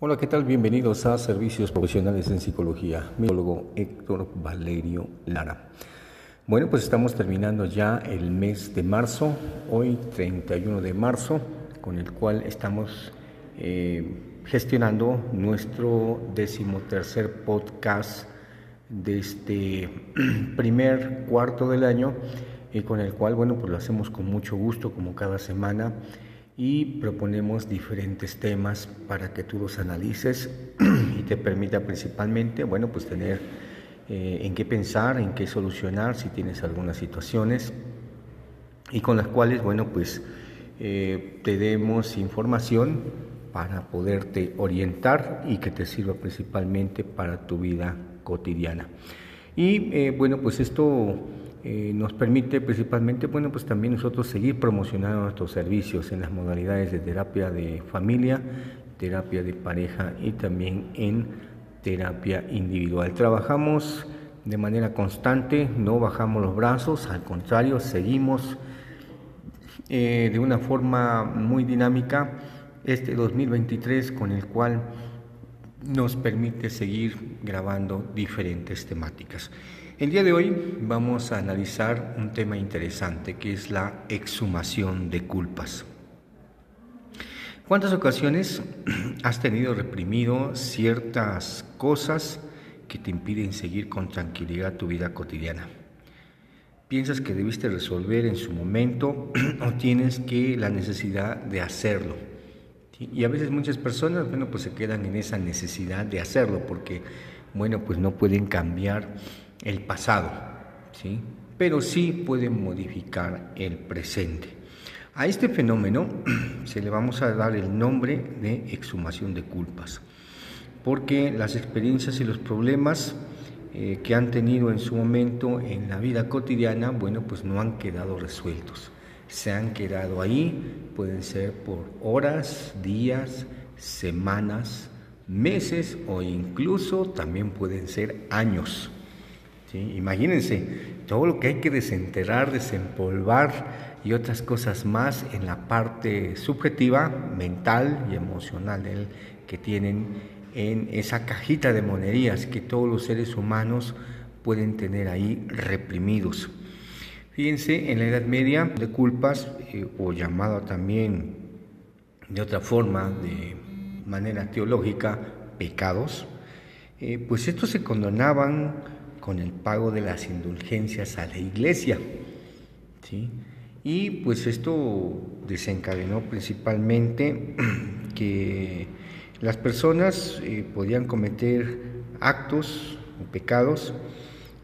Hola, ¿qué tal? Bienvenidos a Servicios Profesionales en Psicología. Mi psicólogo Héctor Valerio Lara. Bueno, pues estamos terminando ya el mes de marzo, hoy 31 de marzo, con el cual estamos eh, gestionando nuestro decimotercer podcast de este primer cuarto del año y con el cual, bueno, pues lo hacemos con mucho gusto como cada semana y proponemos diferentes temas para que tú los analices y te permita principalmente, bueno, pues tener eh, en qué pensar, en qué solucionar si tienes algunas situaciones y con las cuales, bueno, pues eh, te demos información para poderte orientar y que te sirva principalmente para tu vida cotidiana. Y eh, bueno, pues esto eh, nos permite principalmente, bueno, pues también nosotros seguir promocionando nuestros servicios en las modalidades de terapia de familia, terapia de pareja y también en terapia individual. Trabajamos de manera constante, no bajamos los brazos, al contrario, seguimos eh, de una forma muy dinámica este 2023 con el cual nos permite seguir grabando diferentes temáticas. El día de hoy vamos a analizar un tema interesante que es la exhumación de culpas. ¿Cuántas ocasiones has tenido reprimido ciertas cosas que te impiden seguir con tranquilidad tu vida cotidiana? ¿Piensas que debiste resolver en su momento o tienes que la necesidad de hacerlo? Y a veces muchas personas, bueno, pues se quedan en esa necesidad de hacerlo porque, bueno, pues no pueden cambiar el pasado, ¿sí? pero sí pueden modificar el presente. A este fenómeno se le vamos a dar el nombre de exhumación de culpas, porque las experiencias y los problemas eh, que han tenido en su momento en la vida cotidiana, bueno, pues no han quedado resueltos. Se han quedado ahí, pueden ser por horas, días, semanas, meses o incluso también pueden ser años. Imagínense todo lo que hay que desenterrar, desempolvar y otras cosas más en la parte subjetiva, mental y emocional que tienen en esa cajita de monerías que todos los seres humanos pueden tener ahí reprimidos. Fíjense, en la Edad Media de culpas, eh, o llamado también de otra forma, de manera teológica, pecados, eh, pues estos se condonaban con el pago de las indulgencias a la iglesia. ¿sí? Y pues esto desencadenó principalmente que las personas eh, podían cometer actos o pecados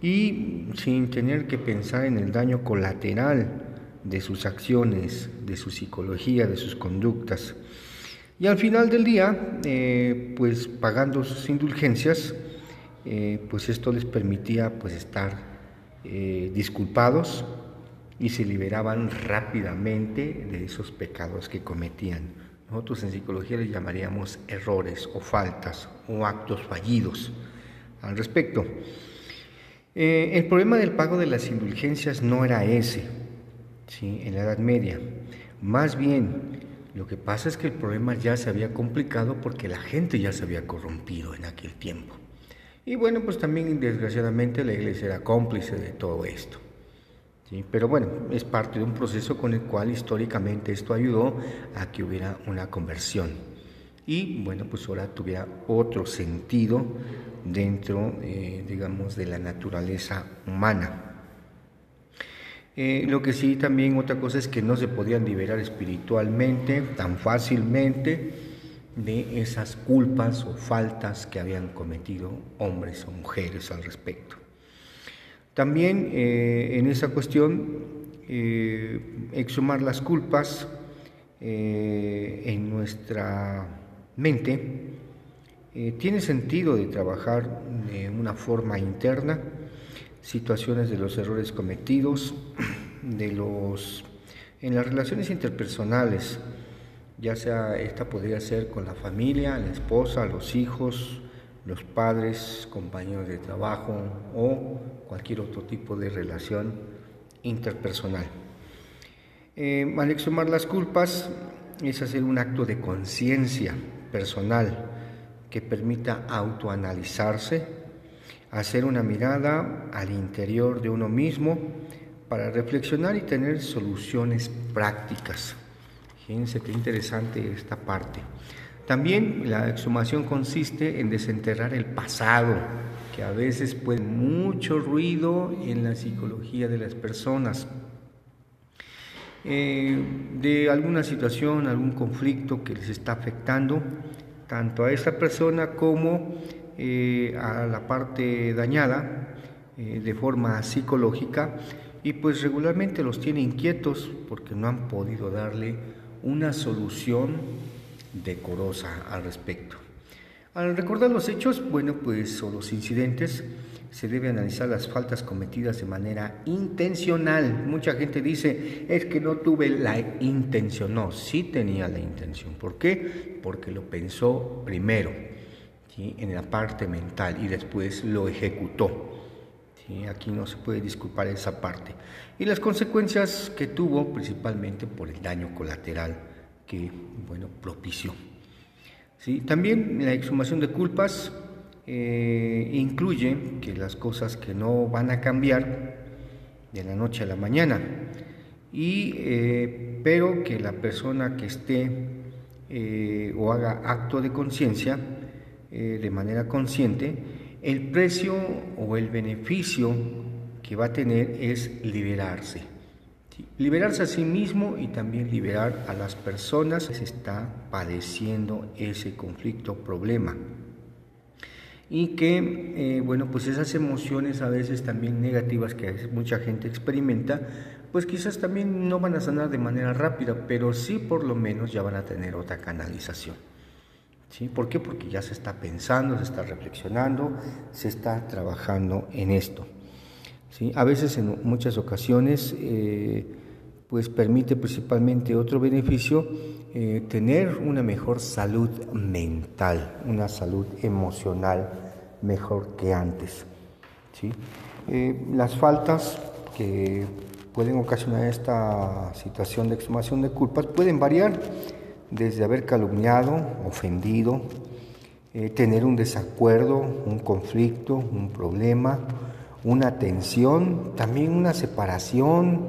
y sin tener que pensar en el daño colateral de sus acciones, de su psicología, de sus conductas. Y al final del día, eh, pues pagando sus indulgencias, eh, pues esto les permitía pues estar eh, disculpados y se liberaban rápidamente de esos pecados que cometían. Nosotros en psicología les llamaríamos errores o faltas o actos fallidos al respecto. Eh, el problema del pago de las indulgencias no era ese, ¿sí? en la Edad Media. Más bien, lo que pasa es que el problema ya se había complicado porque la gente ya se había corrompido en aquel tiempo. Y bueno, pues también desgraciadamente la iglesia era cómplice de todo esto. ¿sí? Pero bueno, es parte de un proceso con el cual históricamente esto ayudó a que hubiera una conversión. Y bueno, pues ahora tuviera otro sentido dentro, eh, digamos, de la naturaleza humana. Eh, lo que sí también otra cosa es que no se podían liberar espiritualmente tan fácilmente de esas culpas o faltas que habían cometido hombres o mujeres al respecto. También eh, en esa cuestión, eh, exhumar las culpas eh, en nuestra mente tiene sentido de trabajar de una forma interna situaciones de los errores cometidos, de los en las relaciones interpersonales, ya sea esta podría ser con la familia, la esposa, los hijos, los padres, compañeros de trabajo o cualquier otro tipo de relación interpersonal. Eh, al las culpas es hacer un acto de conciencia personal que permita autoanalizarse, hacer una mirada al interior de uno mismo para reflexionar y tener soluciones prácticas. Fíjense qué interesante esta parte. También la exhumación consiste en desenterrar el pasado, que a veces puede mucho ruido en la psicología de las personas. Eh, de alguna situación, algún conflicto que les está afectando tanto a esa persona como eh, a la parte dañada eh, de forma psicológica y pues regularmente los tiene inquietos porque no han podido darle una solución decorosa al respecto. Al recordar los hechos, bueno, pues o los incidentes, se debe analizar las faltas cometidas de manera intencional. Mucha gente dice, es que no tuve la intención. No, sí tenía la intención. ¿Por qué? Porque lo pensó primero, en la parte mental, y después lo ejecutó. Aquí no se puede disculpar esa parte. Y las consecuencias que tuvo, principalmente por el daño colateral que bueno, propició. ¿Sí? También la exhumación de culpas eh, incluye que las cosas que no van a cambiar de la noche a la mañana, y, eh, pero que la persona que esté eh, o haga acto de conciencia de manera consciente, el precio o el beneficio que va a tener es liberarse Liberarse a sí mismo y también liberar a las personas que se está padeciendo ese conflicto, problema. Y que, eh, bueno, pues esas emociones a veces también negativas que mucha gente experimenta, pues quizás también no van a sanar de manera rápida, pero sí por lo menos ya van a tener otra canalización. ¿Sí? ¿Por qué? Porque ya se está pensando, se está reflexionando, se está trabajando en esto. A veces en muchas ocasiones eh, pues permite principalmente otro beneficio, eh, tener una mejor salud mental, una salud emocional mejor que antes. Eh, las faltas que pueden ocasionar esta situación de exhumación de culpas pueden variar desde haber calumniado, ofendido, tener un desacuerdo, un conflicto, un problema, una tensión, también una separación,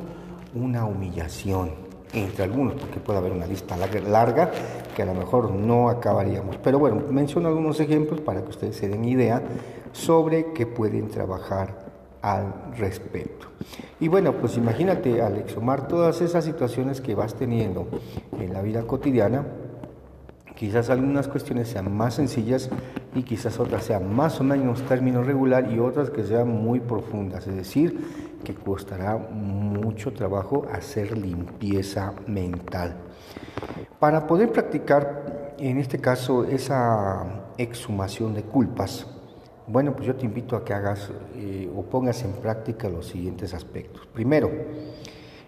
una humillación, entre algunos, porque puede haber una lista larga que a lo mejor no acabaríamos. Pero bueno, menciono algunos ejemplos para que ustedes se den idea sobre qué pueden trabajar al respecto. Y bueno, pues imagínate al exhumar todas esas situaciones que vas teniendo en la vida cotidiana, Quizás algunas cuestiones sean más sencillas y quizás otras sean más o menos término regular y otras que sean muy profundas, es decir, que costará mucho trabajo hacer limpieza mental. Para poder practicar, en este caso, esa exhumación de culpas, bueno, pues yo te invito a que hagas eh, o pongas en práctica los siguientes aspectos. Primero,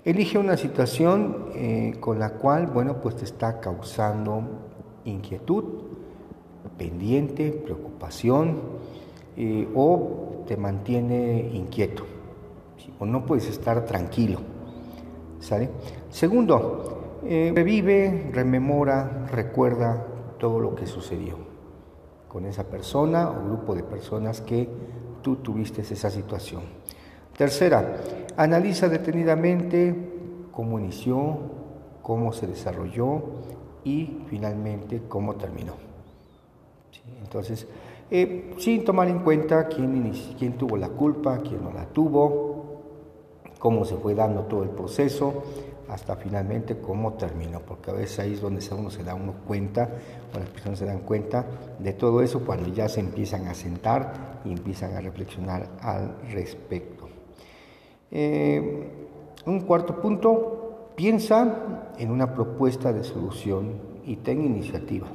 elige una situación eh, con la cual, bueno, pues te está causando inquietud, pendiente, preocupación eh, o te mantiene inquieto o no puedes estar tranquilo. Segundo, revive, rememora, recuerda todo lo que sucedió con esa persona o grupo de personas que tú tuviste esa situación. Tercera, analiza detenidamente cómo inició, cómo se desarrolló, y finalmente cómo terminó. Entonces, eh, sin tomar en cuenta quién, quién tuvo la culpa, quién no la tuvo, cómo se fue dando todo el proceso, hasta finalmente cómo terminó, porque a veces ahí es donde uno se da uno cuenta, o las personas se dan cuenta de todo eso cuando ya se empiezan a sentar y empiezan a reflexionar al respecto. Eh, un cuarto punto, Piensa en una propuesta de solución y ten iniciativa.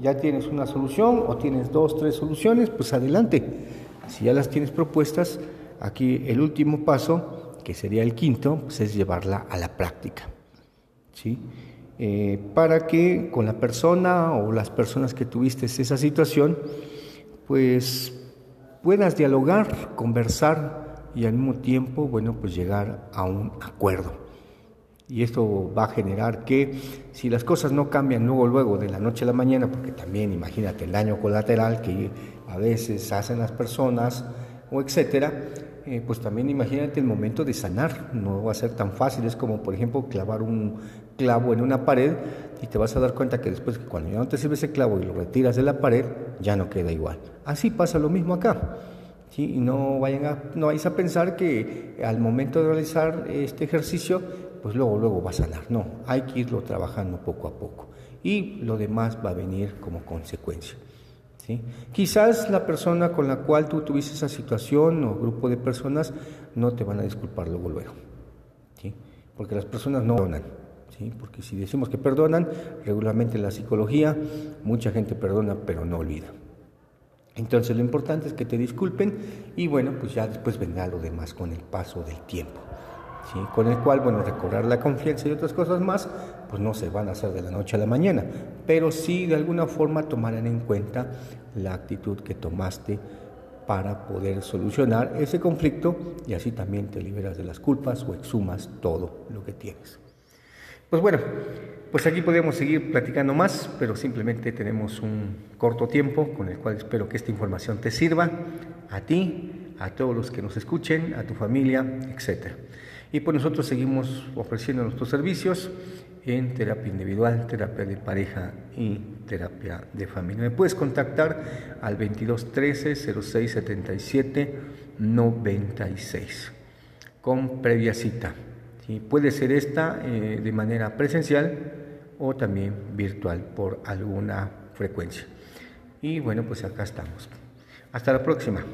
Ya tienes una solución o tienes dos, tres soluciones, pues adelante. Si ya las tienes propuestas, aquí el último paso, que sería el quinto, pues es llevarla a la práctica. ¿sí? Eh, para que con la persona o las personas que tuviste esa situación, pues puedas dialogar, conversar y al mismo tiempo, bueno, pues llegar a un acuerdo. Y esto va a generar que si las cosas no cambian luego, luego, de la noche a la mañana, porque también imagínate el daño colateral que a veces hacen las personas o etcétera, eh, pues también imagínate el momento de sanar, no va a ser tan fácil, es como por ejemplo clavar un clavo en una pared y te vas a dar cuenta que después cuando ya no te sirve ese clavo y lo retiras de la pared, ya no queda igual. Así pasa lo mismo acá. Y no, vayan a, no vais a pensar que al momento de realizar este ejercicio, pues luego, luego va a sanar. No, hay que irlo trabajando poco a poco. Y lo demás va a venir como consecuencia. Quizás la persona con la cual tú tuviste esa situación o grupo de personas no te van a disculpar luego luego, porque las personas no perdonan, porque si decimos que perdonan, regularmente en la psicología mucha gente perdona pero no olvida. Entonces lo importante es que te disculpen y bueno, pues ya después vendrá lo demás con el paso del tiempo con el cual, bueno, recobrar la confianza y otras cosas más, pues no se van a hacer de la noche a la mañana, pero sí de alguna forma tomarán en cuenta la actitud que tomaste para poder solucionar ese conflicto y así también te liberas de las culpas o exhumas todo lo que tienes. Pues bueno, pues aquí podemos seguir platicando más, pero simplemente tenemos un corto tiempo con el cual espero que esta información te sirva a ti, a todos los que nos escuchen, a tu familia, etcétera. Y pues nosotros seguimos ofreciendo nuestros servicios en terapia individual, terapia de pareja y terapia de familia. Me puedes contactar al 2213 06 77 96 con previa cita. Puede ser esta eh, de manera presencial o también virtual por alguna frecuencia. Y bueno, pues acá estamos. Hasta la próxima.